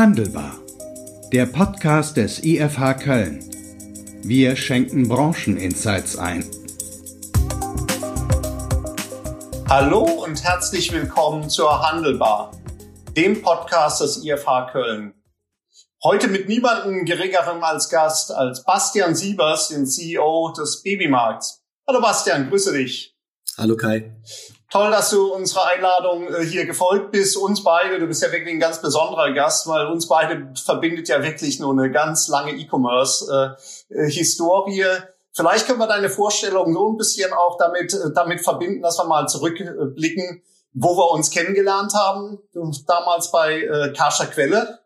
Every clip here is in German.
Handelbar. Der Podcast des IFH Köln. Wir schenken Brancheninsights ein. Hallo und herzlich willkommen zur Handelbar, dem Podcast des IFH Köln. Heute mit niemandem geringerem als Gast als Bastian Siebers, den CEO des Babymarkts. Hallo Bastian, grüße dich. Hallo Kai. Toll, dass du unserer Einladung äh, hier gefolgt bist. Uns beide, du bist ja wirklich ein ganz besonderer Gast, weil uns beide verbindet ja wirklich nur eine ganz lange E-Commerce-Historie. Äh, Vielleicht können wir deine Vorstellung so ein bisschen auch damit, äh, damit verbinden, dass wir mal zurückblicken, wo wir uns kennengelernt haben. Damals bei äh, Kascha Quelle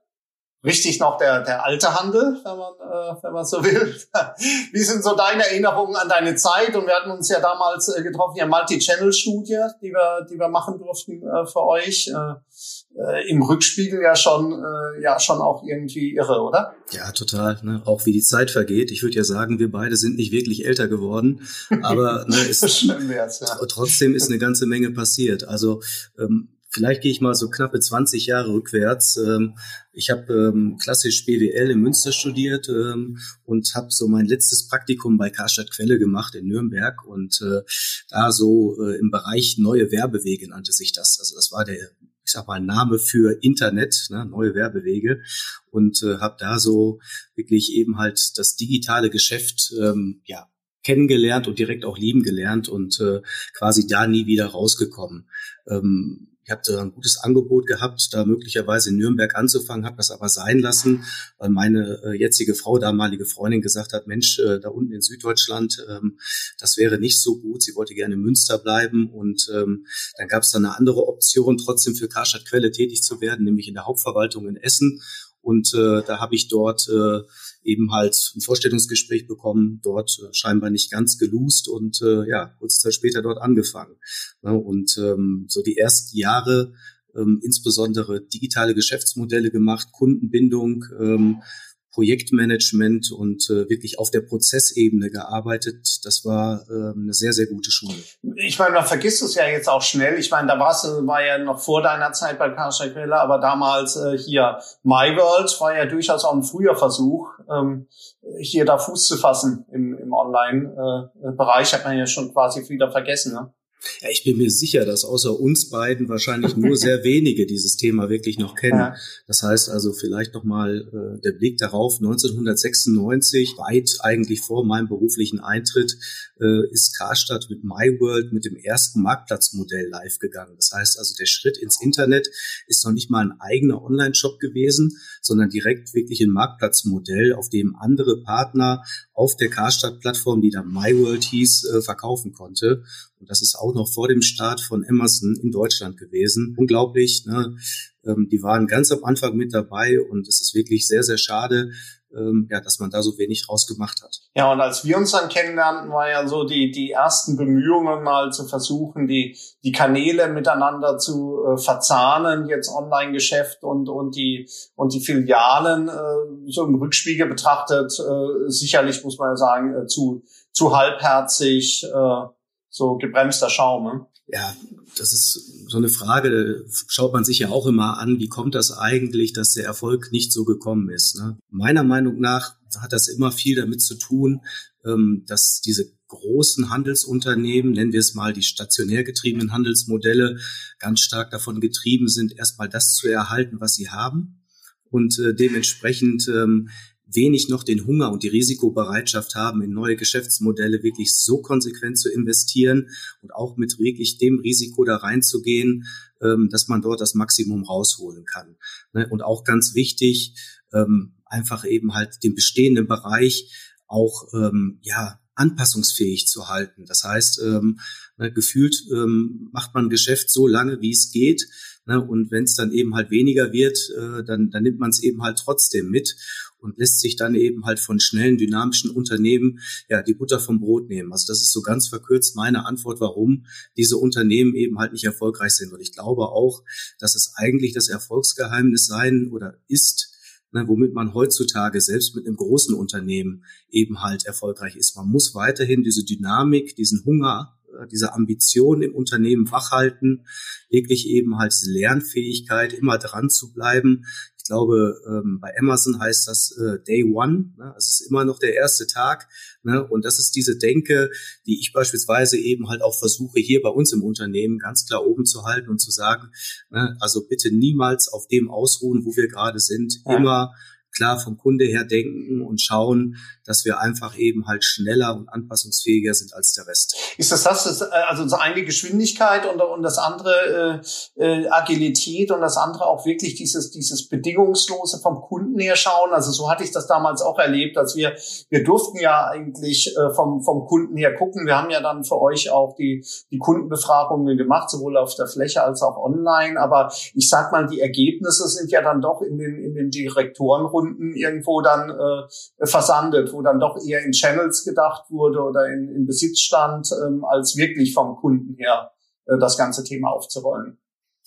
richtig noch der, der alte Handel, wenn man, äh, wenn man so will. Wie sind so deine Erinnerungen an deine Zeit? Und wir hatten uns ja damals äh, getroffen, ja Multi-Channel-Studie, die wir, die wir machen durften äh, für euch. Äh, äh, Im Rückspiegel ja schon, äh, ja schon auch irgendwie irre, oder? Ja, total. Ne? Auch wie die Zeit vergeht. Ich würde ja sagen, wir beide sind nicht wirklich älter geworden, aber ne, ist, ja. trotzdem ist eine ganze Menge passiert. Also ähm, Vielleicht gehe ich mal so knappe 20 Jahre rückwärts. Ähm, ich habe ähm, klassisch BWL in Münster studiert ähm, und habe so mein letztes Praktikum bei Karstadt Quelle gemacht in Nürnberg und äh, da so äh, im Bereich neue Werbewege nannte sich das. Also das war der ich sag mal, Name für Internet, ne, neue Werbewege und äh, habe da so wirklich eben halt das digitale Geschäft ja kennengelernt und direkt auch lieben gelernt und äh, quasi da nie wieder rausgekommen. Ähm, ich habe da ein gutes Angebot gehabt, da möglicherweise in Nürnberg anzufangen, habe das aber sein lassen, weil meine äh, jetzige Frau, damalige Freundin, gesagt hat, Mensch, äh, da unten in Süddeutschland, ähm, das wäre nicht so gut. Sie wollte gerne in Münster bleiben und ähm, dann gab es da eine andere Option, trotzdem für Karstadt Quelle tätig zu werden, nämlich in der Hauptverwaltung in Essen. Und äh, da habe ich dort äh, eben halt ein Vorstellungsgespräch bekommen, dort äh, scheinbar nicht ganz gelust und äh, ja, kurze Zeit später dort angefangen. Ja, ne, und ähm, so die ersten Jahre ähm, insbesondere digitale Geschäftsmodelle gemacht, Kundenbindung, ähm, Projektmanagement und äh, wirklich auf der Prozessebene gearbeitet. Das war äh, eine sehr, sehr gute Schule. Ich meine, man vergisst es ja jetzt auch schnell. Ich meine, da warst du, war ja noch vor deiner Zeit bei Karstadt Quelle, aber damals äh, hier MyWorld war ja durchaus auch ein früher Versuch, ähm, hier da Fuß zu fassen im, im Online-Bereich. Hat man ja schon quasi wieder vergessen. Ne? Ja, ich bin mir sicher, dass außer uns beiden wahrscheinlich nur sehr wenige dieses Thema wirklich noch kennen. Ja. Das heißt also vielleicht noch mal äh, der Blick darauf. 1996, weit eigentlich vor meinem beruflichen Eintritt, äh, ist Karstadt mit MyWorld mit dem ersten Marktplatzmodell live gegangen. Das heißt also, der Schritt ins Internet ist noch nicht mal ein eigener Online-Shop gewesen, sondern direkt wirklich ein Marktplatzmodell, auf dem andere Partner auf der Karstadt-Plattform, die da MyWorld hieß, äh, verkaufen konnte. Und das ist auch noch vor dem Start von Amazon in Deutschland gewesen. Unglaublich. Ne? Ähm, die waren ganz am Anfang mit dabei und es ist wirklich sehr, sehr schade, ähm, ja, dass man da so wenig rausgemacht hat. Ja, und als wir uns dann kennenlernten, war ja so die, die ersten Bemühungen mal zu versuchen, die, die Kanäle miteinander zu äh, verzahnen, jetzt Online-Geschäft und, und die, und die Filialen, äh, so im Rückspiegel betrachtet, äh, sicherlich muss man ja sagen, äh, zu, zu halbherzig, äh, so gebremster Schaum. Ne? Ja, das ist so eine Frage, schaut man sich ja auch immer an, wie kommt das eigentlich, dass der Erfolg nicht so gekommen ist. Ne? Meiner Meinung nach hat das immer viel damit zu tun, ähm, dass diese großen Handelsunternehmen, nennen wir es mal die stationär getriebenen Handelsmodelle, ganz stark davon getrieben sind, erstmal das zu erhalten, was sie haben und äh, dementsprechend ähm, wenig noch den Hunger und die Risikobereitschaft haben, in neue Geschäftsmodelle wirklich so konsequent zu investieren und auch mit wirklich dem Risiko da reinzugehen, ähm, dass man dort das Maximum rausholen kann. Ne? Und auch ganz wichtig, ähm, einfach eben halt den bestehenden Bereich auch ähm, ja anpassungsfähig zu halten. Das heißt, ne, gefühlt macht man Geschäft so lange, wie es geht. Ne, und wenn es dann eben halt weniger wird, äh, dann, dann nimmt man es eben halt trotzdem mit und lässt sich dann eben halt von schnellen, dynamischen Unternehmen ja die Butter vom Brot nehmen. Also das ist so ganz verkürzt meine Antwort, warum diese Unternehmen eben halt nicht erfolgreich sind. Und ich glaube auch, dass es eigentlich das Erfolgsgeheimnis sein oder ist, ne, womit man heutzutage selbst mit einem großen Unternehmen eben halt erfolgreich ist. Man muss weiterhin diese Dynamik, diesen Hunger diese Ambition im Unternehmen wachhalten, wirklich eben halt diese Lernfähigkeit, immer dran zu bleiben, ich glaube, ähm, bei Amazon heißt das äh, Day One. Ne? Also es ist immer noch der erste Tag. Ne? Und das ist diese Denke, die ich beispielsweise eben halt auch versuche, hier bei uns im Unternehmen ganz klar oben zu halten und zu sagen, ne? also bitte niemals auf dem ausruhen, wo wir gerade sind. Ja. Immer klar vom Kunde her denken und schauen, dass wir einfach eben halt schneller und anpassungsfähiger sind als der Rest. Ist das das, das also das eine Geschwindigkeit und, und das andere äh, äh, Agilität und das andere auch wirklich dieses dieses bedingungslose vom Kunden her schauen? Also so hatte ich das damals auch erlebt, als wir wir durften ja eigentlich äh, vom vom Kunden her gucken. Wir haben ja dann für euch auch die die Kundenbefragungen gemacht, sowohl auf der Fläche als auch online. Aber ich sag mal, die Ergebnisse sind ja dann doch in den in den Direktorenrunden irgendwo dann äh, versandet wo dann doch eher in Channels gedacht wurde oder in, in Besitz stand, ähm, als wirklich vom Kunden her äh, das ganze Thema aufzurollen.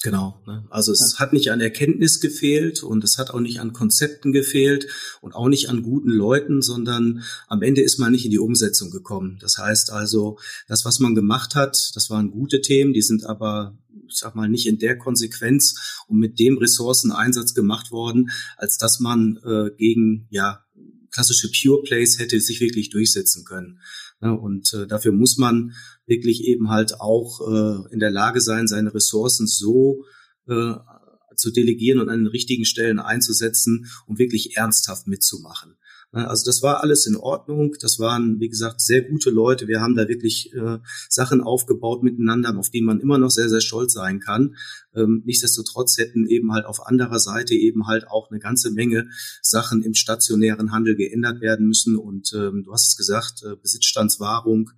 Genau. Ne? Also es ja. hat nicht an Erkenntnis gefehlt und es hat auch nicht an Konzepten gefehlt und auch nicht an guten Leuten, sondern am Ende ist man nicht in die Umsetzung gekommen. Das heißt also, das, was man gemacht hat, das waren gute Themen, die sind aber ich sag mal, nicht in der Konsequenz und mit dem Ressourceneinsatz gemacht worden, als dass man äh, gegen ja klassische Pure Plays hätte sich wirklich durchsetzen können. Und äh, dafür muss man wirklich eben halt auch äh, in der Lage sein, seine Ressourcen so äh, zu delegieren und an den richtigen Stellen einzusetzen, um wirklich ernsthaft mitzumachen. Also das war alles in Ordnung. Das waren, wie gesagt, sehr gute Leute. Wir haben da wirklich äh, Sachen aufgebaut miteinander, auf die man immer noch sehr, sehr stolz sein kann. Ähm, nichtsdestotrotz hätten eben halt auf anderer Seite eben halt auch eine ganze Menge Sachen im stationären Handel geändert werden müssen. Und ähm, du hast es gesagt, äh, Besitzstandswahrung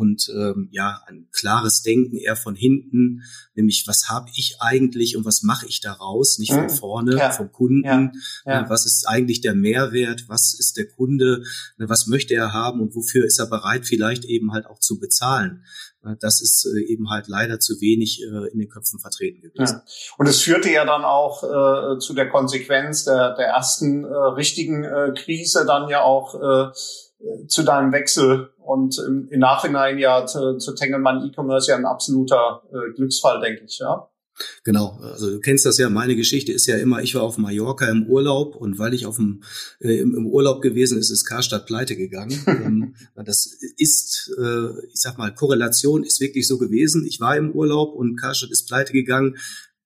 und ähm, ja, ein klares Denken eher von hinten, nämlich was habe ich eigentlich und was mache ich daraus, nicht von mhm. vorne, ja. vom Kunden. Ja. Ja. was ist eigentlich der Mehrwert? Was ist der Kunde? Ne, was möchte er haben und wofür ist er bereit, vielleicht eben halt auch zu bezahlen? Das ist äh, eben halt leider zu wenig äh, in den Köpfen vertreten gewesen. Ja. Und es führte ja dann auch äh, zu der Konsequenz der, der ersten äh, richtigen äh, Krise dann ja auch äh, zu deinem Wechsel und im, im Nachhinein ja zu, zu Tengelmann E-Commerce ja ein absoluter Glücksfall, denke ich, ja. Genau, also du kennst das ja, meine Geschichte ist ja immer, ich war auf Mallorca im Urlaub und weil ich auf dem, äh, im, Urlaub gewesen ist, ist Karstadt pleite gegangen. Ähm, das ist, äh, ich sag mal, Korrelation ist wirklich so gewesen. Ich war im Urlaub und Karstadt ist pleite gegangen.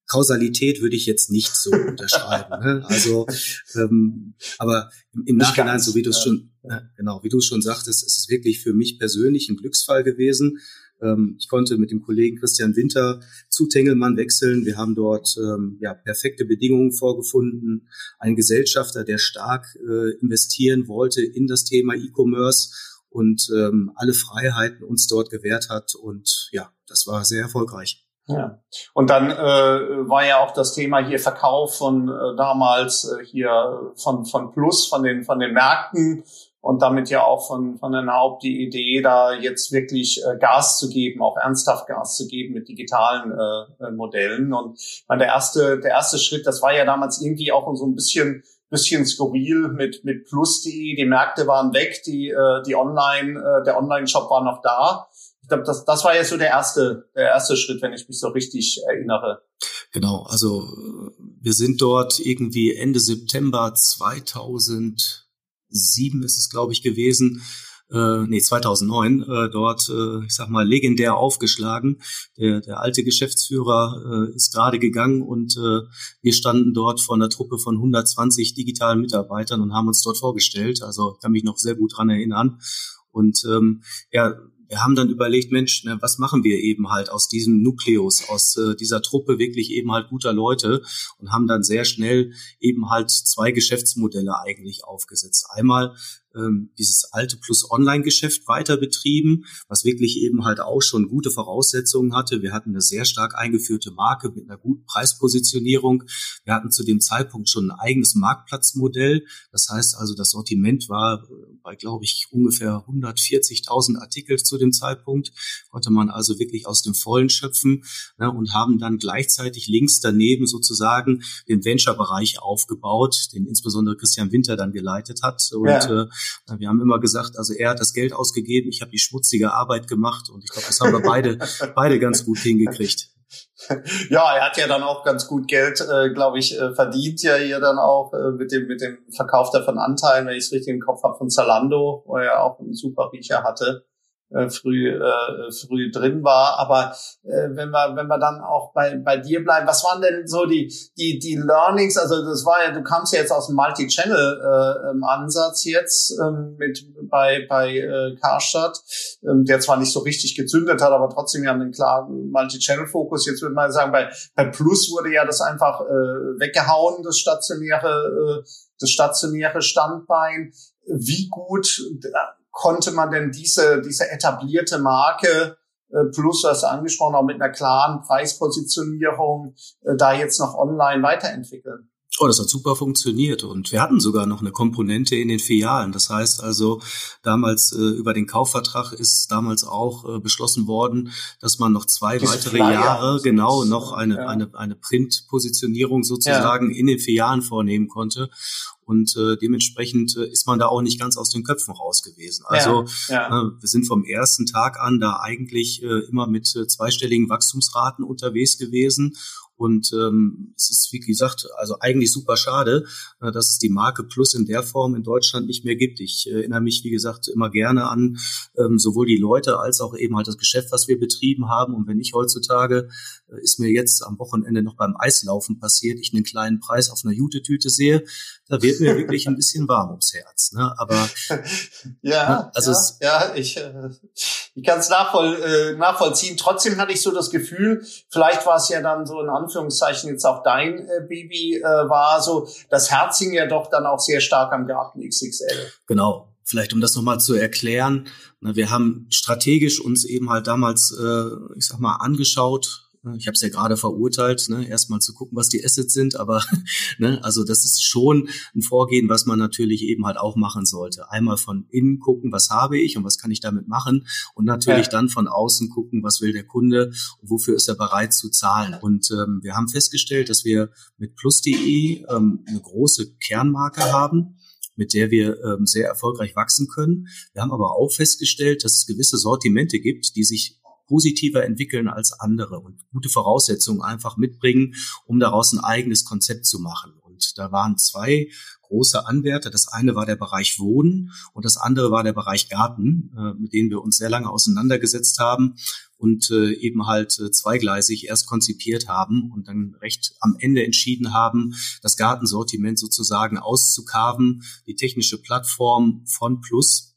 Kausalität würde ich jetzt nicht so unterschreiben. Ne? Also, ähm, aber im, im Nachhinein, so wie du es schon, äh, genau, wie du es schon sagtest, ist es wirklich für mich persönlich ein Glücksfall gewesen. Ähm, ich konnte mit dem Kollegen Christian Winter zu Tengelmann wechseln. Wir haben dort ähm, ja perfekte Bedingungen vorgefunden. Ein Gesellschafter, der stark äh, investieren wollte in das Thema E-Commerce und ähm, alle Freiheiten uns dort gewährt hat. Und ja, das war sehr erfolgreich. Ja. Und dann äh, war ja auch das Thema hier Verkauf von äh, damals äh, hier von von Plus von den von den Märkten und damit ja auch von von der Haupt die Idee da jetzt wirklich äh, Gas zu geben, auch ernsthaft Gas zu geben mit digitalen äh, äh Modellen. Und mein, der erste der erste Schritt, das war ja damals irgendwie auch so ein bisschen bisschen skurril mit mit Plus.de. Die Märkte waren weg, die äh, die Online äh, der Online Shop war noch da ich glaube, das, das war ja so der erste, der erste Schritt, wenn ich mich so richtig erinnere. Genau, also wir sind dort irgendwie Ende September 2007 ist es, glaube ich, gewesen. Äh, nee, 2009 äh, dort, äh, ich sag mal, legendär aufgeschlagen. Der, der alte Geschäftsführer äh, ist gerade gegangen und äh, wir standen dort vor einer Truppe von 120 digitalen Mitarbeitern und haben uns dort vorgestellt. Also ich kann mich noch sehr gut dran erinnern. Und ähm, ja, wir haben dann überlegt, Mensch, ne, was machen wir eben halt aus diesem Nukleus, aus äh, dieser Truppe wirklich eben halt guter Leute und haben dann sehr schnell eben halt zwei Geschäftsmodelle eigentlich aufgesetzt. Einmal ähm, dieses alte Plus Online-Geschäft weiter betrieben, was wirklich eben halt auch schon gute Voraussetzungen hatte. Wir hatten eine sehr stark eingeführte Marke mit einer guten Preispositionierung. Wir hatten zu dem Zeitpunkt schon ein eigenes Marktplatzmodell. Das heißt also, das Sortiment war bei, glaube ich, ungefähr 140.000 Artikel zu dem Zeitpunkt, konnte man also wirklich aus dem Vollen schöpfen ne, und haben dann gleichzeitig links daneben sozusagen den Venture-Bereich aufgebaut, den insbesondere Christian Winter dann geleitet hat. Und ja. äh, wir haben immer gesagt, also er hat das Geld ausgegeben, ich habe die schmutzige Arbeit gemacht und ich glaube, das haben wir beide, beide ganz gut hingekriegt. Ja, er hat ja dann auch ganz gut Geld, äh, glaube ich, äh, verdient ja hier dann auch äh, mit dem mit dem Verkauf davon Anteilen, wenn ich es richtig im Kopf habe, von Zalando, wo er auch einen super Riecher hatte äh, früh äh, früh drin war. Aber äh, wenn wir wenn wir dann auch bei bei dir bleiben, was waren denn so die die die Learnings? Also das war ja, du kamst ja jetzt aus dem Multi-Channel äh, ähm, Ansatz jetzt ähm, mit bei bei äh, Karstadt, ähm, der zwar nicht so richtig gezündet hat, aber trotzdem ja einen klaren Multi-Channel-Fokus. Jetzt würde man sagen, bei bei Plus wurde ja das einfach äh, weggehauen, das stationäre äh, das stationäre Standbein. Wie gut konnte man denn diese, diese etablierte Marke äh, plus, du hast angesprochen, auch mit einer klaren Preispositionierung äh, da jetzt noch online weiterentwickeln? Oh, das hat super funktioniert und wir hatten sogar noch eine Komponente in den Filialen. Das heißt also, damals äh, über den Kaufvertrag ist damals auch äh, beschlossen worden, dass man noch zwei Diese weitere Flyer Jahre genau noch eine ja. eine eine Printpositionierung sozusagen ja. in den Filialen vornehmen konnte. Und äh, dementsprechend äh, ist man da auch nicht ganz aus den Köpfen raus gewesen. Also ja, ja. Äh, wir sind vom ersten Tag an da eigentlich äh, immer mit äh, zweistelligen Wachstumsraten unterwegs gewesen und ähm, es ist, wie gesagt, also eigentlich super schade, äh, dass es die Marke Plus in der Form in Deutschland nicht mehr gibt. Ich äh, erinnere mich, wie gesagt, immer gerne an ähm, sowohl die Leute als auch eben halt das Geschäft, was wir betrieben haben. Und wenn ich heutzutage, ist mir jetzt am Wochenende noch beim Eislaufen passiert, ich einen kleinen Preis auf einer Jute-Tüte sehe, da wird mir wirklich ein bisschen warm ums Herz. Ne? Aber ja, ne, also ja, ja, ich, äh, ich kann es nachvoll, äh, nachvollziehen. Trotzdem hatte ich so das Gefühl, vielleicht war es ja dann so in Anführungszeichen jetzt auch dein äh, Baby äh, war, so das Herz hing ja doch dann auch sehr stark am Garten XXL. Genau. Vielleicht um das nochmal zu erklären, ne, wir haben strategisch uns eben halt damals, äh, ich sag mal, angeschaut, ich habe es ja gerade verurteilt, ne, erstmal zu gucken, was die Assets sind, aber ne, also das ist schon ein Vorgehen, was man natürlich eben halt auch machen sollte. Einmal von innen gucken, was habe ich und was kann ich damit machen und natürlich ja. dann von außen gucken, was will der Kunde und wofür ist er bereit zu zahlen. Und ähm, wir haben festgestellt, dass wir mit plus.de ähm, eine große Kernmarke haben mit der wir ähm, sehr erfolgreich wachsen können. Wir haben aber auch festgestellt, dass es gewisse Sortimente gibt, die sich positiver entwickeln als andere und gute Voraussetzungen einfach mitbringen, um daraus ein eigenes Konzept zu machen. Und da waren zwei große Anwärter. Das eine war der Bereich Wohnen und das andere war der Bereich Garten, äh, mit denen wir uns sehr lange auseinandergesetzt haben und äh, eben halt äh, zweigleisig erst konzipiert haben und dann recht am Ende entschieden haben, das Gartensortiment sozusagen auszukarben, die technische Plattform von Plus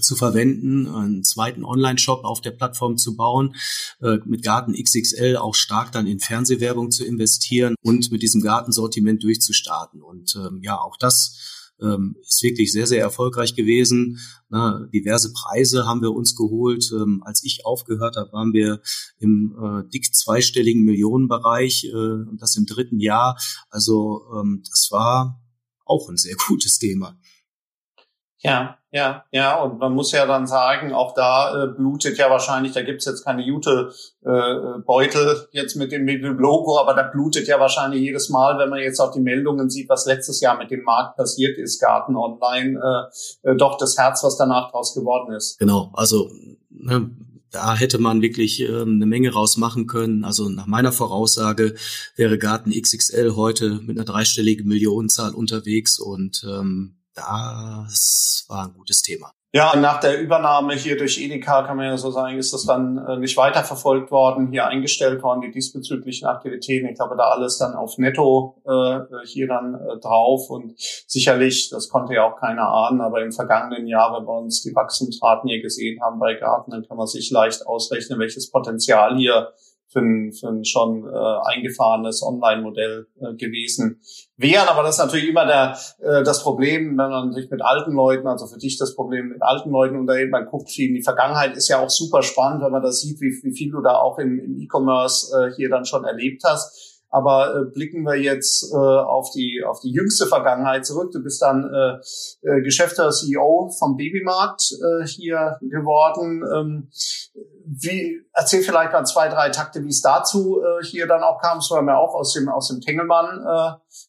zu verwenden, einen zweiten Online-Shop auf der Plattform zu bauen, äh, mit Garten XXL auch stark dann in Fernsehwerbung zu investieren und mit diesem Gartensortiment durchzustarten. Und ähm, ja, auch das ähm, ist wirklich sehr, sehr erfolgreich gewesen. Na, diverse Preise haben wir uns geholt. Ähm, als ich aufgehört habe, waren wir im äh, dick zweistelligen Millionenbereich äh, und das im dritten Jahr. Also ähm, das war auch ein sehr gutes Thema. Ja, ja, ja, und man muss ja dann sagen, auch da äh, blutet ja wahrscheinlich, da gibt's jetzt keine Jute-Beutel äh, jetzt mit dem, mit dem Logo, aber da blutet ja wahrscheinlich jedes Mal, wenn man jetzt auch die Meldungen sieht, was letztes Jahr mit dem Markt passiert ist, Garten Online, äh, äh, doch das Herz, was danach draus geworden ist. Genau, also ne, da hätte man wirklich ähm, eine Menge rausmachen können. Also nach meiner Voraussage wäre Garten XXL heute mit einer dreistelligen Millionenzahl unterwegs und ähm, das war ein gutes Thema. Ja, nach der Übernahme hier durch Edeka kann man ja so sagen, ist das dann äh, nicht weiterverfolgt worden, hier eingestellt worden, die diesbezüglichen Aktivitäten. Ich glaube, da alles dann auf Netto äh, hier dann äh, drauf und sicherlich, das konnte ja auch keiner ahnen, aber im vergangenen Jahr, wenn wir uns die Wachstumsraten hier gesehen haben bei Garten, dann kann man sich leicht ausrechnen, welches Potenzial hier für ein, für ein schon äh, eingefahrenes Online-Modell äh, gewesen wären. Aber das ist natürlich immer der, äh, das Problem, wenn man sich mit alten Leuten, also für dich das Problem mit alten Leuten unterhält, man guckt in die Vergangenheit, ist ja auch super spannend, wenn man das sieht, wie, wie viel du da auch im, im E-Commerce äh, hier dann schon erlebt hast. Aber äh, blicken wir jetzt äh, auf die auf die jüngste Vergangenheit zurück. Du bist dann äh, äh, Geschäftsführer CEO vom Babymarkt äh, hier geworden. Ähm, wie, erzähl vielleicht mal zwei, drei Takte, wie es dazu äh, hier dann auch kam. Es war mir auch aus dem, aus dem Tengelmann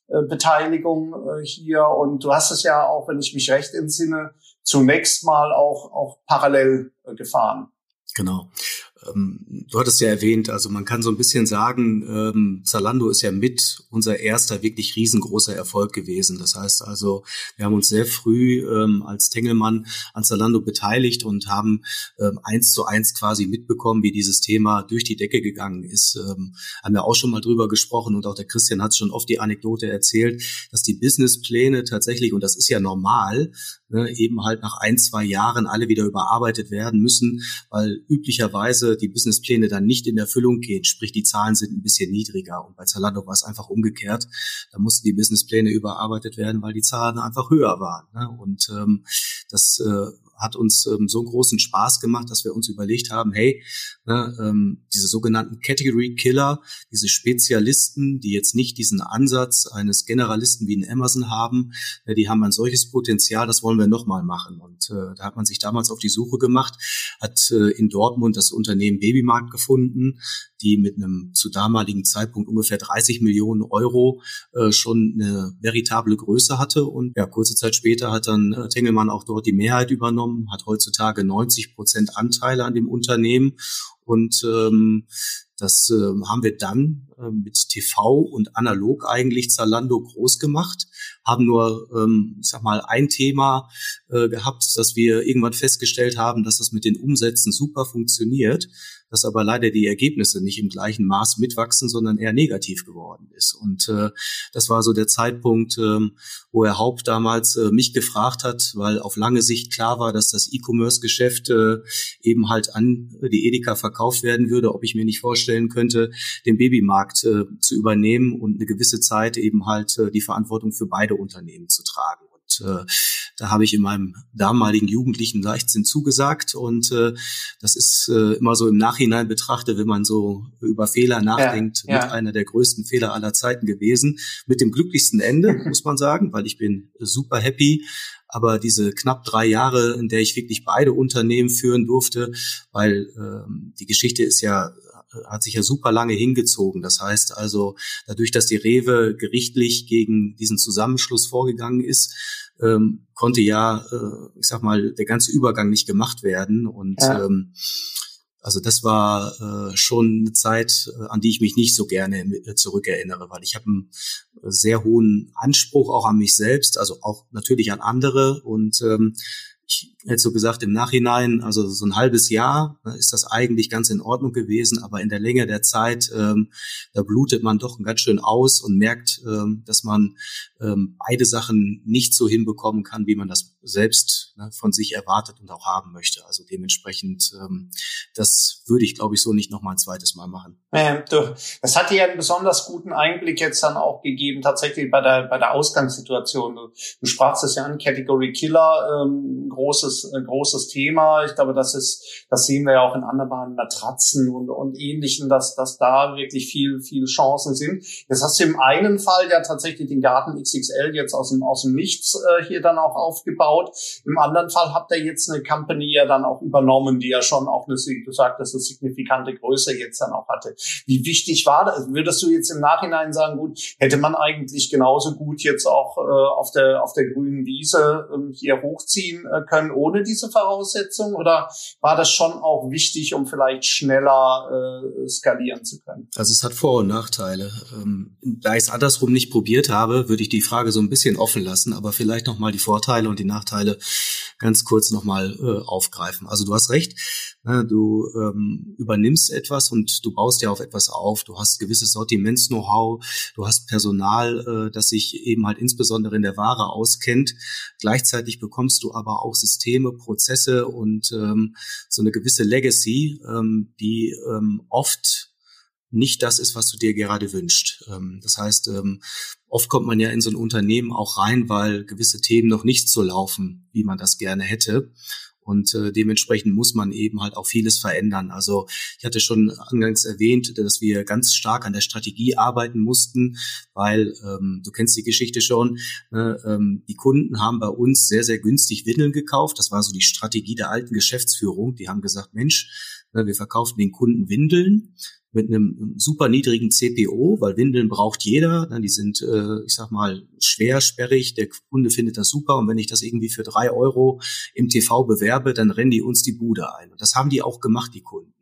äh, äh, äh, hier. Und du hast es ja auch, wenn ich mich recht entsinne, zunächst mal auch, auch parallel äh, gefahren. Genau. Ähm, du hattest ja erwähnt, also man kann so ein bisschen sagen, ähm, Zalando ist ja mit unser erster wirklich riesengroßer Erfolg gewesen. Das heißt also, wir haben uns sehr früh ähm, als Tengelmann an Zalando beteiligt und haben ähm, eins zu eins quasi mitbekommen, wie dieses Thema durch die Decke gegangen ist. Ähm, haben wir auch schon mal drüber gesprochen und auch der Christian hat schon oft die Anekdote erzählt, dass die Businesspläne tatsächlich, und das ist ja normal, ne, eben halt nach ein, zwei Jahren alle wieder überarbeitet werden müssen, weil üblicherweise die Businesspläne dann nicht in Erfüllung gehen, sprich die Zahlen sind ein bisschen niedriger. Und bei Zalando war es einfach umgekehrt. Da mussten die Businesspläne überarbeitet werden, weil die Zahlen einfach höher waren. Ne? Und ähm, das äh, hat uns ähm, so großen Spaß gemacht, dass wir uns überlegt haben, hey, ne, ähm, diese sogenannten Category Killer, diese Spezialisten, die jetzt nicht diesen Ansatz eines Generalisten wie in Amazon haben, äh, die haben ein solches Potenzial, das wollen wir nochmal machen. Und äh, da hat man sich damals auf die Suche gemacht, hat äh, in Dortmund das Unternehmen Babymarkt gefunden, die mit einem zu damaligen Zeitpunkt ungefähr 30 Millionen Euro äh, schon eine veritable Größe hatte. Und ja, kurze Zeit später hat dann äh, Tengelmann auch dort die Mehrheit übernommen, hat heutzutage 90 Prozent Anteile an dem Unternehmen. Und ähm, das äh, haben wir dann äh, mit TV und analog eigentlich Zalando groß gemacht, haben nur, ähm, ich sag mal, ein Thema äh, gehabt, dass wir irgendwann festgestellt haben, dass das mit den Umsätzen super funktioniert dass aber leider die Ergebnisse nicht im gleichen Maß mitwachsen, sondern eher negativ geworden ist. Und äh, das war so der Zeitpunkt, ähm, wo Herr Haupt damals äh, mich gefragt hat, weil auf lange Sicht klar war, dass das E-Commerce-Geschäft äh, eben halt an die Edeka verkauft werden würde, ob ich mir nicht vorstellen könnte, den Babymarkt äh, zu übernehmen und eine gewisse Zeit eben halt äh, die Verantwortung für beide Unternehmen zu tragen. Und äh, da habe ich in meinem damaligen jugendlichen Leichtsinn zugesagt. Und äh, das ist äh, immer so im Nachhinein betrachtet, wenn man so über Fehler nachdenkt, ja, ja. mit einer der größten Fehler aller Zeiten gewesen. Mit dem glücklichsten Ende, muss man sagen, weil ich bin super happy. Aber diese knapp drei Jahre, in der ich wirklich beide Unternehmen führen durfte, weil ähm, die Geschichte ist ja hat sich ja super lange hingezogen. Das heißt also, dadurch, dass die Rewe gerichtlich gegen diesen Zusammenschluss vorgegangen ist, ähm, konnte ja, äh, ich sag mal, der ganze Übergang nicht gemacht werden. Und ja. ähm, also das war äh, schon eine Zeit, äh, an die ich mich nicht so gerne äh, zurückerinnere, weil ich habe einen sehr hohen Anspruch auch an mich selbst, also auch natürlich an andere und ähm, ich hätte so gesagt, im Nachhinein, also so ein halbes Jahr ne, ist das eigentlich ganz in Ordnung gewesen, aber in der Länge der Zeit, ähm, da blutet man doch ganz schön aus und merkt, ähm, dass man ähm, beide Sachen nicht so hinbekommen kann, wie man das selbst ne, von sich erwartet und auch haben möchte. Also dementsprechend, ähm, das würde ich, glaube ich, so nicht noch mal ein zweites Mal machen. Ähm, du, das hat dir einen besonders guten Einblick jetzt dann auch gegeben, tatsächlich bei der, bei der Ausgangssituation. Du, du sprachst es ja an, Category Killer, ähm, großes, äh, großes Thema. Ich glaube, das ist, das sehen wir ja auch in anderen Matratzen und, und ähnlichen, dass, dass da wirklich viel, viel Chancen sind. Jetzt hast du im einen Fall ja tatsächlich den Garten XXL jetzt aus dem, aus dem Nichts äh, hier dann auch aufgebaut. Im anderen Fall habt ihr jetzt eine Company ja dann auch übernommen, die ja schon auch eine, du sagtest, eine signifikante Größe jetzt dann auch hatte. Wie wichtig war das? Würdest du jetzt im Nachhinein sagen, gut, hätte man eigentlich genauso gut jetzt auch äh, auf der auf der grünen Wiese äh, hier hochziehen äh, können ohne diese Voraussetzung? Oder war das schon auch wichtig, um vielleicht schneller äh, skalieren zu können? Also es hat Vor- und Nachteile. Ähm, da ich es andersrum nicht probiert habe, würde ich die Frage so ein bisschen offen lassen, aber vielleicht nochmal die Vorteile und die Nachteile ganz kurz nochmal äh, aufgreifen. Also du hast recht, Ne, du ähm, übernimmst etwas und du baust ja auf etwas auf. Du hast gewisses Sortiments-Know-how, du hast Personal, äh, das sich eben halt insbesondere in der Ware auskennt. Gleichzeitig bekommst du aber auch Systeme, Prozesse und ähm, so eine gewisse Legacy, ähm, die ähm, oft nicht das ist, was du dir gerade wünscht. Ähm, das heißt, ähm, oft kommt man ja in so ein Unternehmen auch rein, weil gewisse Themen noch nicht so laufen, wie man das gerne hätte. Und äh, dementsprechend muss man eben halt auch vieles verändern. Also ich hatte schon angangs erwähnt, dass wir ganz stark an der Strategie arbeiten mussten, weil ähm, du kennst die Geschichte schon. Ne, ähm, die Kunden haben bei uns sehr, sehr günstig Windeln gekauft. Das war so die Strategie der alten Geschäftsführung. Die haben gesagt, Mensch, ne, wir verkaufen den Kunden Windeln mit einem super niedrigen CPO, weil Windeln braucht jeder. Die sind, äh, ich sag mal, schwer, sperrig. Der Kunde findet das super. Und wenn ich das irgendwie für drei Euro im TV bewerbe, dann rennen die uns die Bude ein. Und das haben die auch gemacht, die Kunden.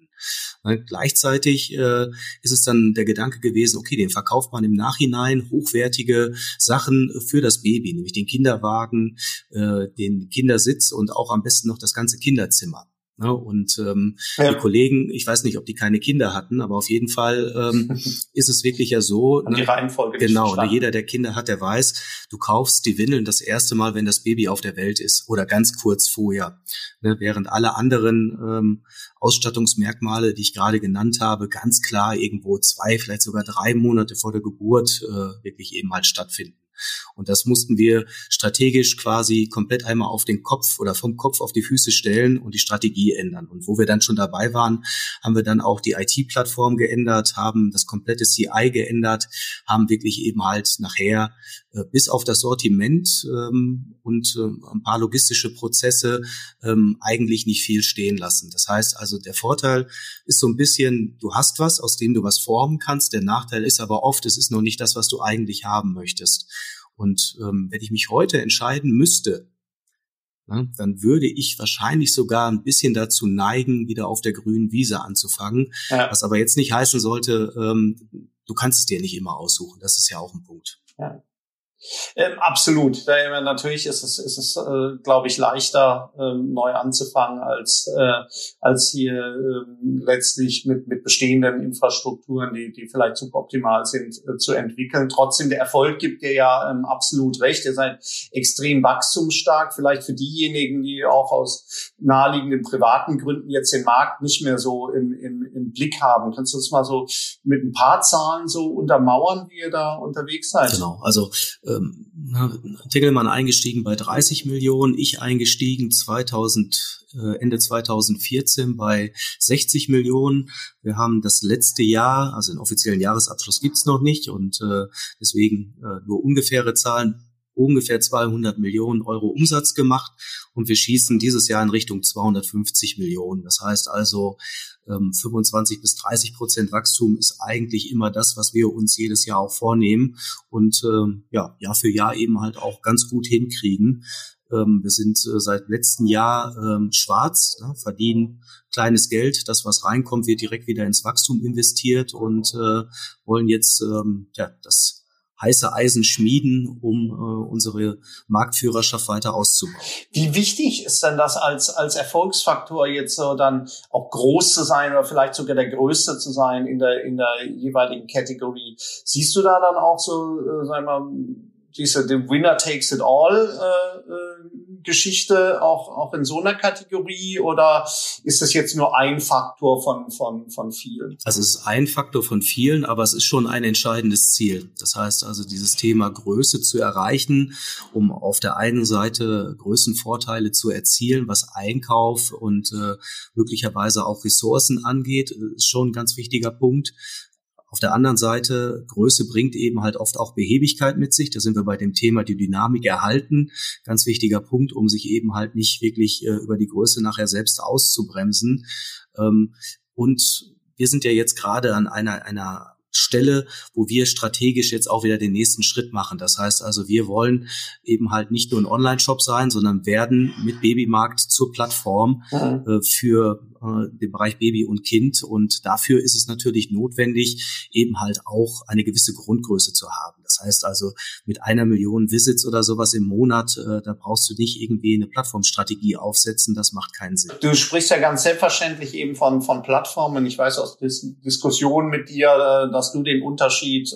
Gleichzeitig äh, ist es dann der Gedanke gewesen, okay, den verkauft man im Nachhinein hochwertige Sachen für das Baby, nämlich den Kinderwagen, äh, den Kindersitz und auch am besten noch das ganze Kinderzimmer. Ne? Und ähm, ja. die Kollegen, ich weiß nicht, ob die keine Kinder hatten, aber auf jeden Fall ähm, ist es wirklich ja so. Ne, die Reihenfolge genau, ne, jeder, der Kinder hat, der weiß, du kaufst die Windeln das erste Mal, wenn das Baby auf der Welt ist oder ganz kurz vorher. Ne, während alle anderen ähm, Ausstattungsmerkmale, die ich gerade genannt habe, ganz klar irgendwo zwei, vielleicht sogar drei Monate vor der Geburt äh, wirklich eben halt stattfinden. Und das mussten wir strategisch quasi komplett einmal auf den Kopf oder vom Kopf auf die Füße stellen und die Strategie ändern. Und wo wir dann schon dabei waren, haben wir dann auch die IT-Plattform geändert, haben das komplette CI geändert, haben wirklich eben halt nachher äh, bis auf das Sortiment ähm, und äh, ein paar logistische Prozesse ähm, eigentlich nicht viel stehen lassen. Das heißt also, der Vorteil ist so ein bisschen, du hast was, aus dem du was formen kannst. Der Nachteil ist aber oft, es ist noch nicht das, was du eigentlich haben möchtest. Und ähm, wenn ich mich heute entscheiden müsste, na, dann würde ich wahrscheinlich sogar ein bisschen dazu neigen, wieder auf der grünen Wiese anzufangen. Ja. Was aber jetzt nicht heißen sollte, ähm, du kannst es dir nicht immer aussuchen. Das ist ja auch ein Punkt. Ja. Ähm, absolut. Da, natürlich ist es, ist es äh, glaube ich, leichter, ähm, neu anzufangen, als, äh, als hier ähm, letztlich mit, mit bestehenden Infrastrukturen, die, die vielleicht suboptimal sind, äh, zu entwickeln. Trotzdem, der Erfolg gibt dir ja ähm, absolut recht. Ihr seid extrem wachstumsstark. Vielleicht für diejenigen, die auch aus naheliegenden privaten Gründen jetzt den Markt nicht mehr so im, im, im Blick haben. Kannst du das mal so mit ein paar Zahlen so untermauern, wie ihr da unterwegs seid? Genau. Also ähm, Tingelmann eingestiegen bei 30 Millionen, ich eingestiegen 2000, äh, Ende 2014 bei 60 Millionen. Wir haben das letzte Jahr, also den offiziellen Jahresabschluss gibt's noch nicht und äh, deswegen äh, nur ungefähre Zahlen, ungefähr 200 Millionen Euro Umsatz gemacht und wir schießen dieses Jahr in Richtung 250 Millionen. Das heißt also, 25 ähm, bis 30 Prozent Wachstum ist eigentlich immer das, was wir uns jedes Jahr auch vornehmen und ähm, ja, Jahr für Jahr eben halt auch ganz gut hinkriegen. Ähm, wir sind äh, seit letztem Jahr schwarz, ne, verdienen kleines Geld. Das, was reinkommt, wird direkt wieder ins Wachstum investiert und äh, wollen jetzt ja, das heiße Eisen schmieden, um äh, unsere Marktführerschaft weiter auszubauen. Wie wichtig ist denn das als, als Erfolgsfaktor jetzt so dann auch groß zu sein oder vielleicht sogar der Größte zu sein in der, in der jeweiligen Kategorie? Siehst du da dann auch so, äh, sagen wir mal, diese the Winner takes it all äh, äh, Geschichte auch auch in so einer Kategorie oder ist das jetzt nur ein Faktor von von von vielen? Also es ist ein Faktor von vielen, aber es ist schon ein entscheidendes Ziel. Das heißt also dieses Thema Größe zu erreichen, um auf der einen Seite Größenvorteile zu erzielen, was Einkauf und äh, möglicherweise auch Ressourcen angeht, ist schon ein ganz wichtiger Punkt. Auf der anderen Seite, Größe bringt eben halt oft auch Behebigkeit mit sich. Da sind wir bei dem Thema die Dynamik erhalten. Ganz wichtiger Punkt, um sich eben halt nicht wirklich äh, über die Größe nachher selbst auszubremsen. Ähm, und wir sind ja jetzt gerade an einer, einer Stelle, wo wir strategisch jetzt auch wieder den nächsten Schritt machen. Das heißt also, wir wollen eben halt nicht nur ein Online-Shop sein, sondern werden mit Babymarkt zur Plattform äh, für äh, den Bereich Baby und Kind. Und dafür ist es natürlich notwendig, eben halt auch eine gewisse Grundgröße zu haben. Das heißt also, mit einer Million Visits oder sowas im Monat, äh, da brauchst du nicht irgendwie eine Plattformstrategie aufsetzen. Das macht keinen Sinn. Du sprichst ja ganz selbstverständlich eben von, von Plattformen. Ich weiß aus Dis Diskussionen mit dir, äh, dass du den Unterschied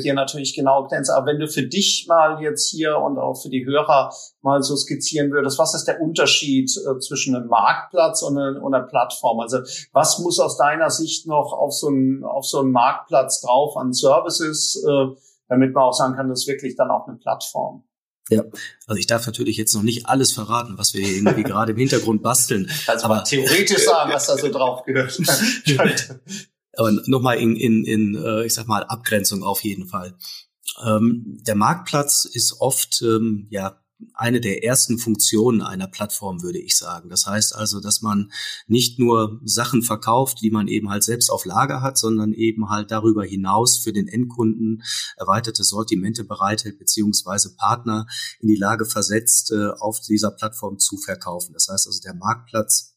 hier natürlich genau kennst. Aber wenn du für dich mal jetzt hier und auch für die Hörer mal so skizzieren würdest, was ist der Unterschied äh, zwischen einem Marktplatz und, eine, und einer Plattform? Also was muss aus deiner Sicht noch auf so einen, auf so einen Marktplatz drauf an Services, äh, damit man auch sagen kann, das ist wirklich dann auch eine Plattform? Ja, also ich darf natürlich jetzt noch nicht alles verraten, was wir irgendwie gerade im Hintergrund basteln. Also aber theoretisch sagen, was da so drauf gehört. aber nochmal in, in, in, äh, ich sag mal, Abgrenzung auf jeden Fall. Ähm, der Marktplatz ist oft ähm, ja eine der ersten Funktionen einer Plattform, würde ich sagen. Das heißt also, dass man nicht nur Sachen verkauft, die man eben halt selbst auf Lager hat, sondern eben halt darüber hinaus für den Endkunden erweiterte Sortimente bereithält, beziehungsweise Partner in die Lage versetzt, äh, auf dieser Plattform zu verkaufen. Das heißt also, der Marktplatz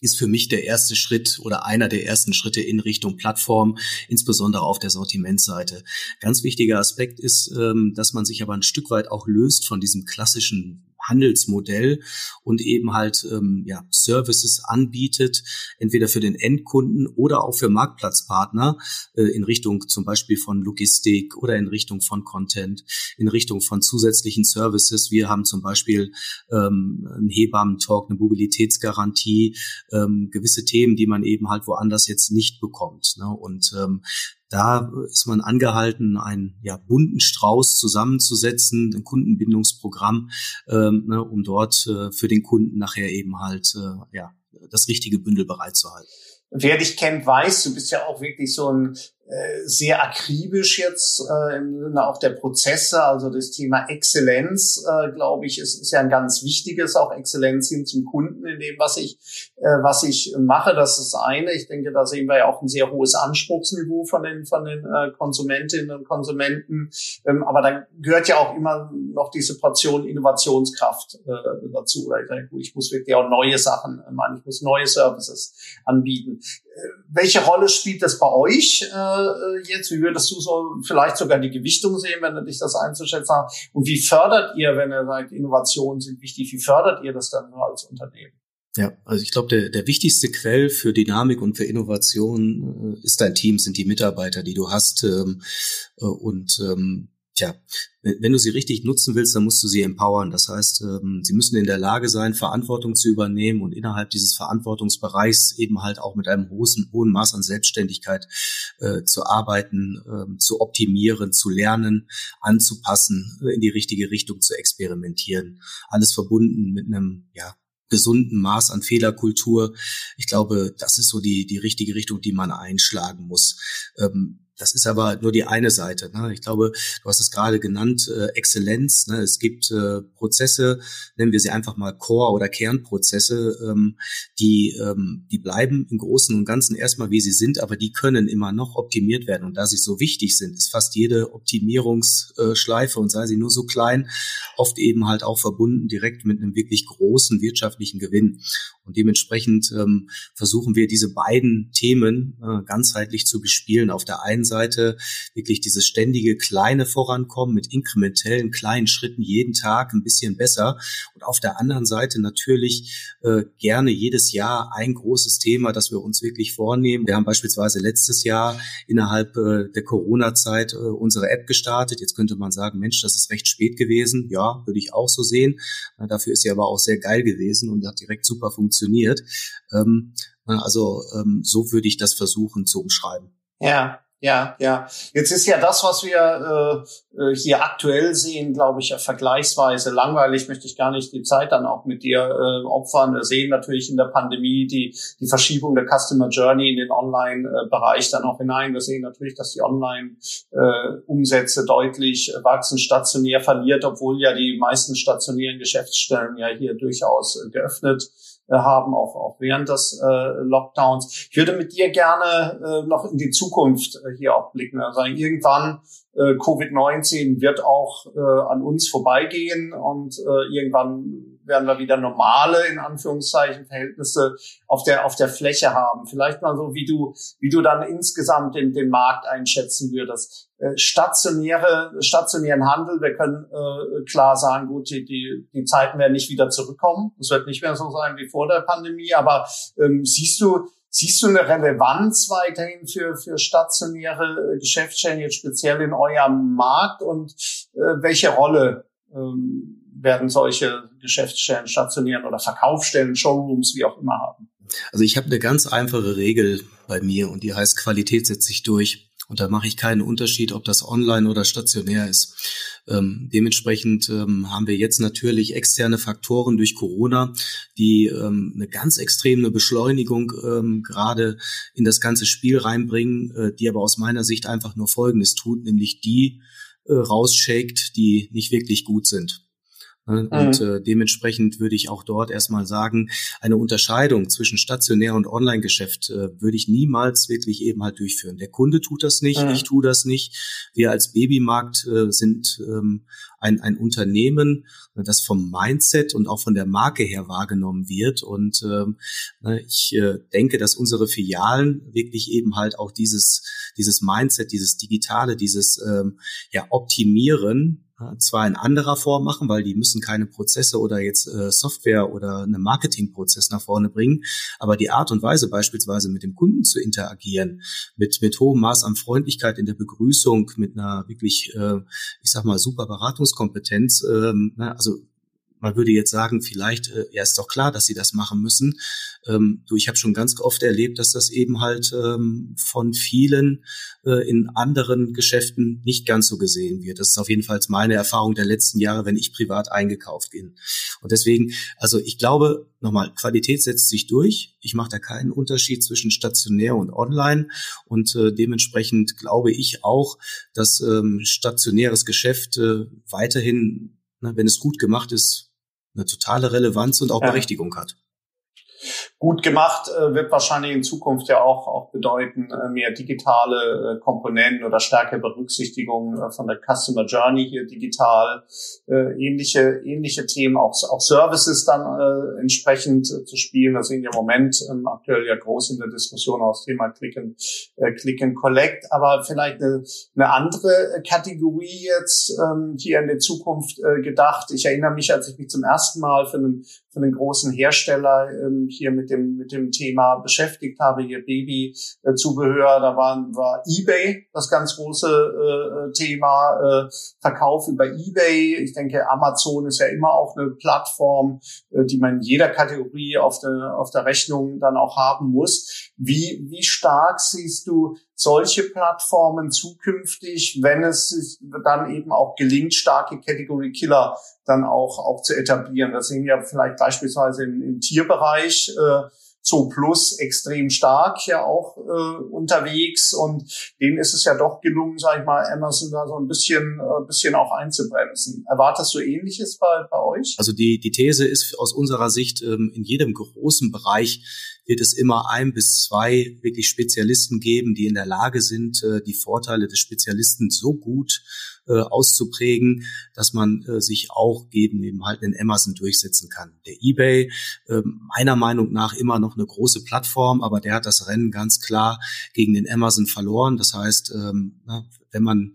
ist für mich der erste Schritt oder einer der ersten Schritte in Richtung Plattform, insbesondere auf der Sortimentsseite. Ganz wichtiger Aspekt ist, ähm, dass man sich aber ein Stück weit auch löst von diesem klassischen Handelsmodell und eben halt ähm, ja, Services anbietet, entweder für den Endkunden oder auch für Marktplatzpartner äh, in Richtung zum Beispiel von Logistik oder in Richtung von Content, in Richtung von zusätzlichen Services. Wir haben zum Beispiel ähm, einen Hebammen-Talk, eine Mobilitätsgarantie, ähm, gewisse Themen, die man eben halt woanders jetzt nicht bekommt. Ne? Und ähm, da ist man angehalten, einen ja, bunten Strauß zusammenzusetzen, ein Kundenbindungsprogramm, ähm, ne, um dort äh, für den Kunden nachher eben halt äh, ja, das richtige Bündel bereitzuhalten. Wer dich kennt, weiß, du bist ja auch wirklich so ein sehr akribisch jetzt äh, im Sinne auch der Prozesse, also das Thema Exzellenz, äh, glaube ich, ist, ist ja ein ganz wichtiges, auch Exzellenz hin zum Kunden in dem, was ich, äh, was ich mache. Das ist eine. Ich denke, da sehen wir ja auch ein sehr hohes Anspruchsniveau von den, von den äh, Konsumentinnen und Konsumenten. Ähm, aber da gehört ja auch immer noch diese Portion Innovationskraft äh, dazu. Ich, denke, ich muss wirklich auch neue Sachen machen, ich muss neue Services anbieten. Äh, welche Rolle spielt das bei euch? Äh, äh, jetzt? Wie würdest du so vielleicht sogar die Gewichtung sehen, wenn du dich das einzuschätzen hast? Und wie fördert ihr, wenn ihr sagt, Innovationen sind wichtig, wie fördert ihr das dann als Unternehmen? Ja, also ich glaube, der, der wichtigste Quell für Dynamik und für Innovation äh, ist dein Team, sind die Mitarbeiter, die du hast. Ähm, äh, und ähm, Tja, wenn du sie richtig nutzen willst, dann musst du sie empowern. Das heißt, ähm, sie müssen in der Lage sein, Verantwortung zu übernehmen und innerhalb dieses Verantwortungsbereichs eben halt auch mit einem hohen, hohen Maß an Selbstständigkeit äh, zu arbeiten, äh, zu optimieren, zu lernen, anzupassen, äh, in die richtige Richtung zu experimentieren. Alles verbunden mit einem, ja, gesunden Maß an Fehlerkultur. Ich glaube, das ist so die, die richtige Richtung, die man einschlagen muss. Ähm, das ist aber nur die eine Seite. Ne? Ich glaube, du hast es gerade genannt, äh, Exzellenz. Ne? Es gibt äh, Prozesse, nennen wir sie einfach mal Core- oder Kernprozesse, ähm, die, ähm, die bleiben im Großen und Ganzen erstmal wie sie sind, aber die können immer noch optimiert werden. Und da sie so wichtig sind, ist fast jede Optimierungsschleife und sei sie nur so klein, oft eben halt auch verbunden direkt mit einem wirklich großen wirtschaftlichen Gewinn. Und dementsprechend ähm, versuchen wir diese beiden Themen äh, ganzheitlich zu bespielen. Auf der einen Seite wirklich dieses ständige kleine Vorankommen mit inkrementellen kleinen Schritten jeden Tag ein bisschen besser. Und auf der anderen Seite natürlich äh, gerne jedes Jahr ein großes Thema, das wir uns wirklich vornehmen. Wir haben beispielsweise letztes Jahr innerhalb äh, der Corona-Zeit äh, unsere App gestartet. Jetzt könnte man sagen, Mensch, das ist recht spät gewesen. Ja, würde ich auch so sehen. Äh, dafür ist sie aber auch sehr geil gewesen und hat direkt super funktioniert. Ähm, also ähm, so würde ich das versuchen zu umschreiben. Ja, ja, ja. Jetzt ist ja das, was wir äh, äh, hier aktuell sehen, glaube ich, ja vergleichsweise langweilig. Möchte ich gar nicht die Zeit dann auch mit dir äh, opfern. Wir sehen natürlich in der Pandemie die, die Verschiebung der Customer Journey in den Online-Bereich dann auch hinein. Wir sehen natürlich, dass die Online-Umsätze deutlich wachsen, stationär verliert, obwohl ja die meisten stationären Geschäftsstellen ja hier durchaus äh, geöffnet haben, auch, auch während des äh, Lockdowns. Ich würde mit dir gerne äh, noch in die Zukunft äh, hier auch blicken. Also irgendwann äh, Covid-19 wird auch äh, an uns vorbeigehen und äh, irgendwann werden wir wieder normale, in Anführungszeichen, Verhältnisse auf der, auf der Fläche haben. Vielleicht mal so, wie du, wie du dann insgesamt den, den Markt einschätzen würdest. Äh, stationäre, stationären Handel, wir können äh, klar sagen, gut, die, die, die Zeiten werden nicht wieder zurückkommen. Es wird nicht mehr so sein wie vor der Pandemie, aber ähm, siehst du, Siehst du eine Relevanz weiterhin für, für stationäre äh, Geschäftsstellen, jetzt speziell in eurem Markt? Und äh, welche Rolle ähm, werden solche Geschäftsstellen stationieren oder Verkaufsstellen, Showrooms, wie auch immer haben? Also ich habe eine ganz einfache Regel bei mir und die heißt Qualität setzt sich durch. Und da mache ich keinen Unterschied, ob das online oder stationär ist. Ähm, dementsprechend ähm, haben wir jetzt natürlich externe Faktoren durch Corona, die ähm, eine ganz extreme Beschleunigung ähm, gerade in das ganze Spiel reinbringen, äh, die aber aus meiner Sicht einfach nur Folgendes tut, nämlich die äh, rausshakt, die nicht wirklich gut sind. Ne? Und mhm. äh, dementsprechend würde ich auch dort erstmal sagen, eine Unterscheidung zwischen stationär und Online-Geschäft äh, würde ich niemals wirklich eben halt durchführen. Der Kunde tut das nicht, mhm. ich tue das nicht. Wir als Babymarkt äh, sind ähm, ein, ein Unternehmen, das vom Mindset und auch von der Marke her wahrgenommen wird. Und ähm, ne, ich äh, denke, dass unsere Filialen wirklich eben halt auch dieses, dieses Mindset, dieses Digitale, dieses ähm, ja, Optimieren zwar in anderer Form machen, weil die müssen keine Prozesse oder jetzt äh, Software oder einen Marketingprozess nach vorne bringen, aber die Art und Weise beispielsweise mit dem Kunden zu interagieren, mit mit hohem Maß an Freundlichkeit in der Begrüßung, mit einer wirklich, äh, ich sag mal, super Beratungskompetenz, ähm, ne, also man würde jetzt sagen, vielleicht, äh, ja, ist doch klar, dass sie das machen müssen. Ähm, du, ich habe schon ganz oft erlebt, dass das eben halt ähm, von vielen äh, in anderen Geschäften nicht ganz so gesehen wird. Das ist auf jeden Fall meine Erfahrung der letzten Jahre, wenn ich privat eingekauft bin. Und deswegen, also ich glaube, nochmal, Qualität setzt sich durch. Ich mache da keinen Unterschied zwischen stationär und online. Und äh, dementsprechend glaube ich auch, dass ähm, stationäres Geschäft äh, weiterhin, ne, wenn es gut gemacht ist, eine totale Relevanz und auch ja. Berechtigung hat. Gut gemacht äh, wird wahrscheinlich in Zukunft ja auch, auch bedeuten, äh, mehr digitale äh, Komponenten oder stärkere Berücksichtigung äh, von der Customer Journey hier digital, äh, ähnliche, ähnliche Themen, auch, auch Services dann äh, entsprechend zu spielen. Da sehen wir im Moment ähm, aktuell ja groß in der Diskussion aus Thema Click and, Click and Collect, aber vielleicht eine, eine andere Kategorie jetzt ähm, hier in der Zukunft gedacht. Ich erinnere mich, als ich mich zum ersten Mal für einen, für einen großen Hersteller ähm, hier mit dem, mit dem Thema beschäftigt habe, hier Babyzubehör, da war, war eBay das ganz große äh, Thema, äh, Verkauf über eBay. Ich denke, Amazon ist ja immer auch eine Plattform, äh, die man in jeder Kategorie auf der, auf der Rechnung dann auch haben muss. Wie, wie stark siehst du solche Plattformen zukünftig, wenn es dann eben auch gelingt, starke Category Killer dann auch, auch zu etablieren. Das sehen wir vielleicht beispielsweise im, im Tierbereich. Äh, Zoo Plus extrem stark ja auch äh, unterwegs und denen ist es ja doch gelungen, sage ich mal, Amazon da so ein bisschen, äh, bisschen auch einzubremsen. Erwartest du Ähnliches bei, bei euch? Also die, die These ist aus unserer Sicht, ähm, in jedem großen Bereich wird es immer ein bis zwei wirklich Spezialisten geben, die in der Lage sind, äh, die Vorteile des Spezialisten so gut äh, auszuprägen, dass man äh, sich auch gegen eben halt in Amazon durchsetzen kann. Der eBay, meiner Meinung nach immer noch eine große Plattform, aber der hat das Rennen ganz klar gegen den Amazon verloren. Das heißt, ähm, wenn man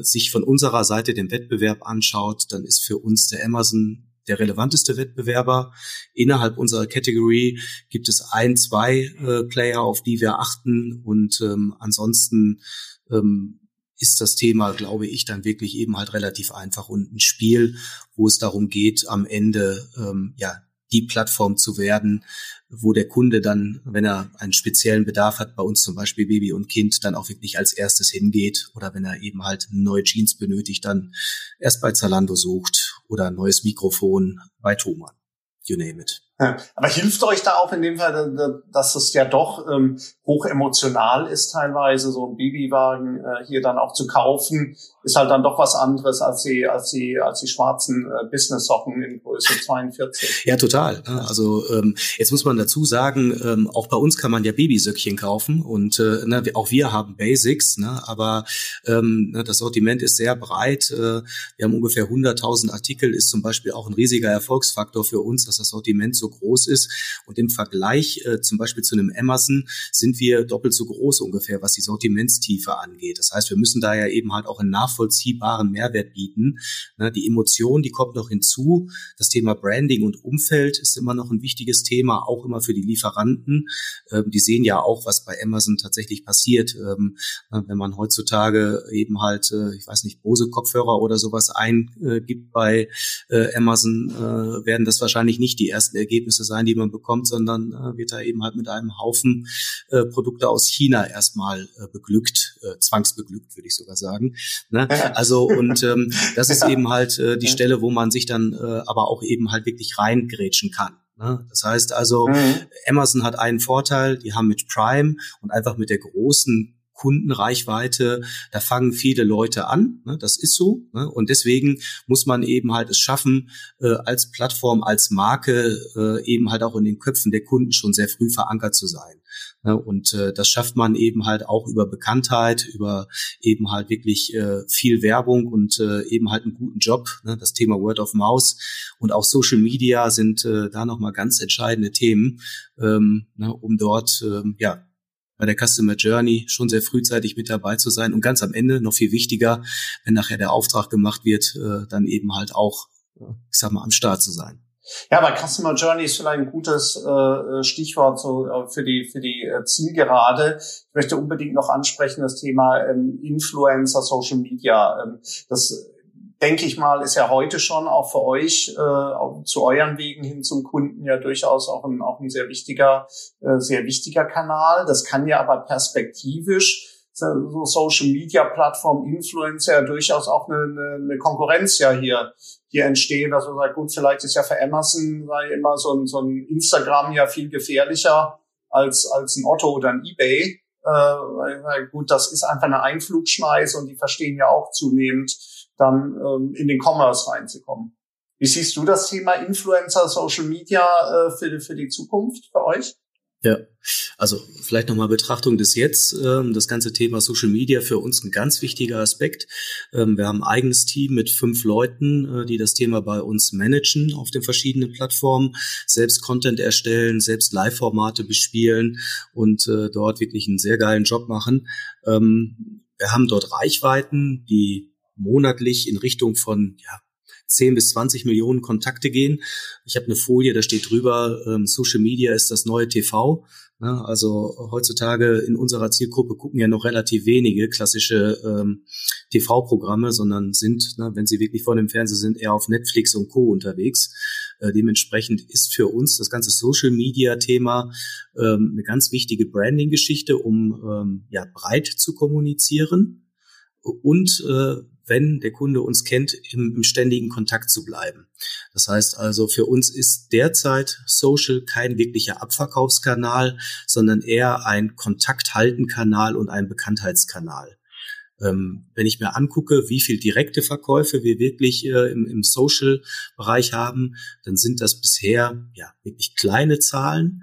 sich von unserer Seite den Wettbewerb anschaut, dann ist für uns der Amazon der relevanteste Wettbewerber. Innerhalb unserer Category gibt es ein, zwei äh, Player, auf die wir achten und ähm, ansonsten ähm, ist das Thema, glaube ich, dann wirklich eben halt relativ einfach und ein Spiel, wo es darum geht, am Ende ähm, ja die Plattform zu werden, wo der Kunde dann, wenn er einen speziellen Bedarf hat, bei uns zum Beispiel Baby und Kind, dann auch wirklich als erstes hingeht oder wenn er eben halt neue Jeans benötigt, dann erst bei Zalando sucht oder ein neues Mikrofon bei Thomann. You name it. Aber hilft euch da auch in dem Fall, dass es ja doch ähm, hoch emotional ist teilweise, so ein Babywagen äh, hier dann auch zu kaufen, ist halt dann doch was anderes als die, als die, als die schwarzen äh, Business-Socken in Größe 42. Ja, total. Also ähm, jetzt muss man dazu sagen, ähm, auch bei uns kann man ja Babysöckchen kaufen und äh, ne, auch wir haben Basics, ne, aber ähm, ne, das Sortiment ist sehr breit. Äh, wir haben ungefähr 100.000 Artikel, ist zum Beispiel auch ein riesiger Erfolgsfaktor für uns, dass das Sortiment so groß ist. Und im Vergleich äh, zum Beispiel zu einem Amazon sind wir doppelt so groß ungefähr, was die Sortimentstiefe angeht. Das heißt, wir müssen da ja eben halt auch einen nachvollziehbaren Mehrwert bieten. Ne, die Emotion, die kommt noch hinzu. Das Thema Branding und Umfeld ist immer noch ein wichtiges Thema, auch immer für die Lieferanten. Ähm, die sehen ja auch, was bei Amazon tatsächlich passiert. Ähm, wenn man heutzutage eben halt, äh, ich weiß nicht, Bose-Kopfhörer oder sowas eingibt bei äh, Amazon, äh, werden das wahrscheinlich nicht die ersten Ergebnisse Ergebnisse sein, die man bekommt, sondern äh, wird da eben halt mit einem Haufen äh, Produkte aus China erstmal äh, beglückt, äh, zwangsbeglückt, würde ich sogar sagen. Ne? Also und ähm, das ist eben halt äh, die Stelle, wo man sich dann äh, aber auch eben halt wirklich reingrätschen kann. Ne? Das heißt also, mhm. Amazon hat einen Vorteil, die haben mit Prime und einfach mit der großen Kundenreichweite, da fangen viele Leute an, ne, das ist so. Ne, und deswegen muss man eben halt es schaffen, äh, als Plattform, als Marke äh, eben halt auch in den Köpfen der Kunden schon sehr früh verankert zu sein. Ne, und äh, das schafft man eben halt auch über Bekanntheit, über eben halt wirklich äh, viel Werbung und äh, eben halt einen guten Job. Ne, das Thema Word of Mouse und auch Social Media sind äh, da nochmal ganz entscheidende Themen, ähm, ne, um dort ähm, ja bei der Customer Journey schon sehr frühzeitig mit dabei zu sein und ganz am Ende noch viel wichtiger, wenn nachher der Auftrag gemacht wird, äh, dann eben halt auch, ich sag mal, am Start zu sein. Ja, aber Customer Journey ist vielleicht ein gutes äh, Stichwort so äh, für die für die äh, Zielgerade. Ich möchte unbedingt noch ansprechen das Thema ähm, Influencer, Social Media. Ähm, das denke ich mal, ist ja heute schon auch für euch äh, zu euren Wegen hin zum Kunden ja durchaus auch ein, auch ein sehr wichtiger, äh, sehr wichtiger Kanal. Das kann ja aber perspektivisch so Social Media Plattform Influencer durchaus auch eine, eine, eine Konkurrenz ja hier hier entstehen. Also sagt gut, vielleicht ist ja für Amazon sei immer so ein, so ein Instagram ja viel gefährlicher als als ein Otto oder ein eBay. Äh, gut, das ist einfach eine Einflugschneise und die verstehen ja auch zunehmend dann ähm, in den Commerce reinzukommen. Wie siehst du das Thema Influencer, Social Media äh, für, für die Zukunft für euch? Ja, also vielleicht nochmal Betrachtung des Jetzt. Ähm, das ganze Thema Social Media für uns ein ganz wichtiger Aspekt. Ähm, wir haben ein eigenes Team mit fünf Leuten, äh, die das Thema bei uns managen auf den verschiedenen Plattformen, selbst Content erstellen, selbst Live-Formate bespielen und äh, dort wirklich einen sehr geilen Job machen. Ähm, wir haben dort Reichweiten, die monatlich in Richtung von ja, 10 bis 20 Millionen Kontakte gehen. Ich habe eine Folie, da steht drüber, ähm, Social Media ist das neue TV. Ja, also heutzutage in unserer Zielgruppe gucken ja noch relativ wenige klassische ähm, TV-Programme, sondern sind, ne, wenn sie wirklich vor dem Fernseher sind, eher auf Netflix und Co. unterwegs. Äh, dementsprechend ist für uns das ganze Social-Media-Thema ähm, eine ganz wichtige Branding-Geschichte, um ähm, ja breit zu kommunizieren und äh, wenn der Kunde uns kennt, im, im ständigen Kontakt zu bleiben. Das heißt also, für uns ist derzeit Social kein wirklicher Abverkaufskanal, sondern eher ein Kontakthaltenkanal und ein Bekanntheitskanal. Ähm, wenn ich mir angucke, wie viel direkte Verkäufe wir wirklich äh, im, im Social-Bereich haben, dann sind das bisher ja wirklich kleine Zahlen.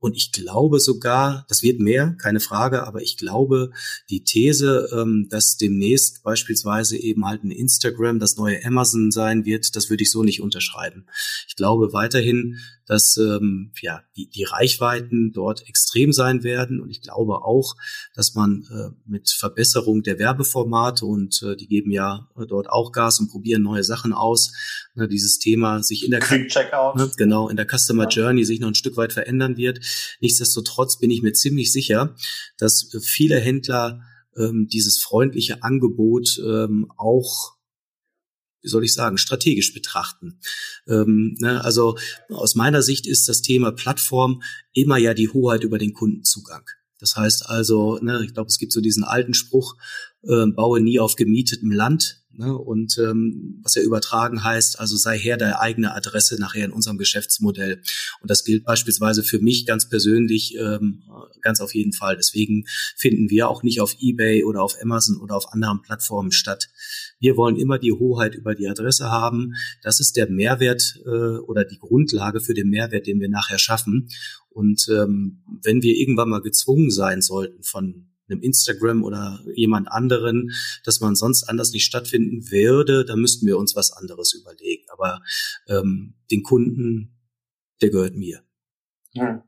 Und ich glaube sogar, das wird mehr, keine Frage, aber ich glaube, die These, ähm, dass demnächst beispielsweise eben halt ein Instagram das neue Amazon sein wird, das würde ich so nicht unterschreiben. Ich glaube weiterhin, dass ähm, ja die, die Reichweiten dort extrem sein werden und ich glaube auch, dass man äh, mit Verbesserung der Werbeformate und äh, die geben ja dort auch Gas und probieren neue Sachen aus, ne, dieses Thema sich in der ne, genau in der Customer ja. Journey sich noch ein Stück weit verändern wird. Nichtsdestotrotz bin ich mir ziemlich sicher, dass viele Händler ähm, dieses freundliche Angebot ähm, auch wie soll ich sagen, strategisch betrachten. Ähm, ne, also aus meiner Sicht ist das Thema Plattform immer ja die Hoheit über den Kundenzugang. Das heißt also, ne, ich glaube, es gibt so diesen alten Spruch, äh, baue nie auf gemietetem Land. Ne? Und ähm, was ja übertragen heißt, also sei her deine eigene Adresse nachher in unserem Geschäftsmodell. Und das gilt beispielsweise für mich ganz persönlich ähm, ganz auf jeden Fall. Deswegen finden wir auch nicht auf eBay oder auf Amazon oder auf anderen Plattformen statt. Wir wollen immer die Hoheit über die Adresse haben. Das ist der Mehrwert äh, oder die Grundlage für den Mehrwert, den wir nachher schaffen. Und ähm, wenn wir irgendwann mal gezwungen sein sollten von einem Instagram oder jemand anderen, dass man sonst anders nicht stattfinden würde, dann müssten wir uns was anderes überlegen. Aber ähm, den Kunden, der gehört mir. Hm.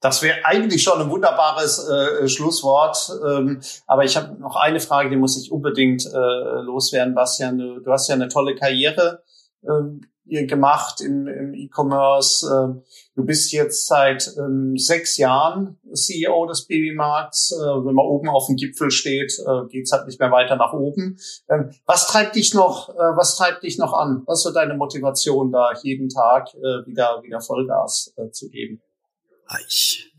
Das wäre eigentlich schon ein wunderbares äh, Schlusswort. Ähm, aber ich habe noch eine Frage, die muss ich unbedingt äh, loswerden, Bastian. Du, du hast ja eine tolle Karriere ähm, gemacht im, im E-Commerce. Ähm, du bist jetzt seit ähm, sechs Jahren CEO des Babymarkts. Äh, wenn man oben auf dem Gipfel steht, äh, geht's halt nicht mehr weiter nach oben. Ähm, was treibt dich noch? Äh, was treibt dich noch an? Was ist deine Motivation, da jeden Tag äh, wieder wieder Vollgas äh, zu geben? Ich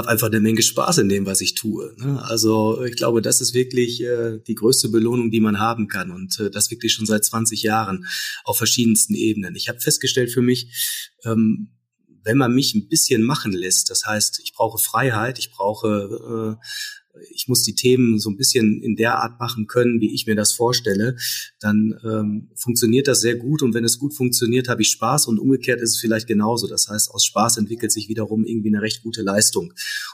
habe einfach eine Menge Spaß in dem, was ich tue. Ne? Also ich glaube, das ist wirklich äh, die größte Belohnung, die man haben kann und äh, das wirklich schon seit 20 Jahren auf verschiedensten Ebenen. Ich habe festgestellt für mich, ähm, wenn man mich ein bisschen machen lässt, das heißt, ich brauche Freiheit, ich brauche äh, ich muss die Themen so ein bisschen in der Art machen können, wie ich mir das vorstelle, dann ähm, funktioniert das sehr gut. Und wenn es gut funktioniert, habe ich Spaß und umgekehrt ist es vielleicht genauso. Das heißt, aus Spaß entwickelt sich wiederum irgendwie eine recht gute Leistung.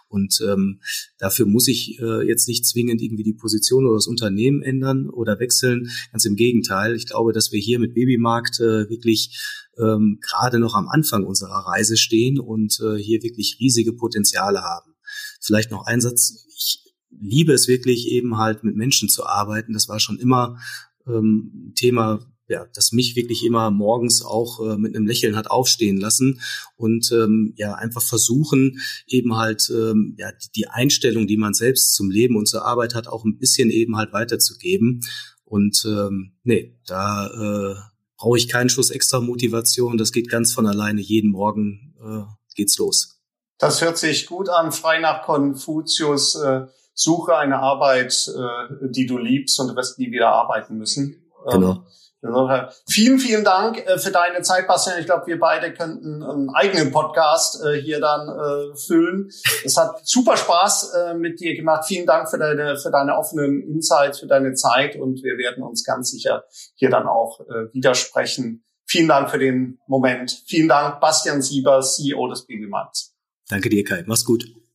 Und ähm, dafür muss ich äh, jetzt nicht zwingend irgendwie die Position oder das Unternehmen ändern oder wechseln. Ganz im Gegenteil. Ich glaube, dass wir hier mit Babymarkt äh, wirklich ähm, gerade noch am Anfang unserer Reise stehen und äh, hier wirklich riesige Potenziale haben. Vielleicht noch ein Satz. Ich liebe es wirklich eben halt mit Menschen zu arbeiten. Das war schon immer ähm, Thema, ja, das mich wirklich immer morgens auch äh, mit einem Lächeln hat aufstehen lassen und ähm, ja einfach versuchen eben halt ähm, ja die Einstellung, die man selbst zum Leben und zur Arbeit hat, auch ein bisschen eben halt weiterzugeben. Und ähm, nee, da äh, brauche ich keinen Schuss extra Motivation. Das geht ganz von alleine. Jeden Morgen äh, geht's los. Das hört sich gut an, frei nach Konfuzius. Äh suche eine Arbeit, äh, die du liebst und du wirst nie wieder arbeiten müssen. Genau. Ähm, vielen, vielen Dank äh, für deine Zeit, Bastian. Ich glaube, wir beide könnten einen eigenen Podcast äh, hier dann äh, füllen. Es hat super Spaß äh, mit dir gemacht. Vielen Dank für deine, für deine offenen Insights, für deine Zeit und wir werden uns ganz sicher hier dann auch äh, widersprechen. Vielen Dank für den Moment. Vielen Dank, Bastian Sieber, CEO des Babymarkts. Danke dir, Kai. Mach's gut.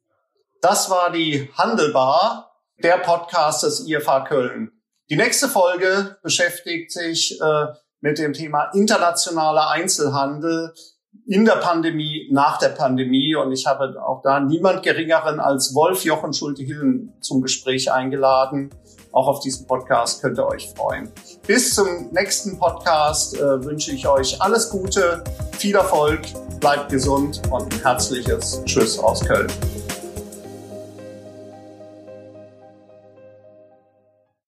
Das war die Handelbar, der Podcast des IFA Köln. Die nächste Folge beschäftigt sich äh, mit dem Thema internationaler Einzelhandel in der Pandemie, nach der Pandemie. Und ich habe auch da niemand Geringeren als Wolf Jochen Schulte-Hillen zum Gespräch eingeladen. Auch auf diesen Podcast könnt ihr euch freuen. Bis zum nächsten Podcast äh, wünsche ich euch alles Gute, viel Erfolg, bleibt gesund und ein herzliches Tschüss aus Köln.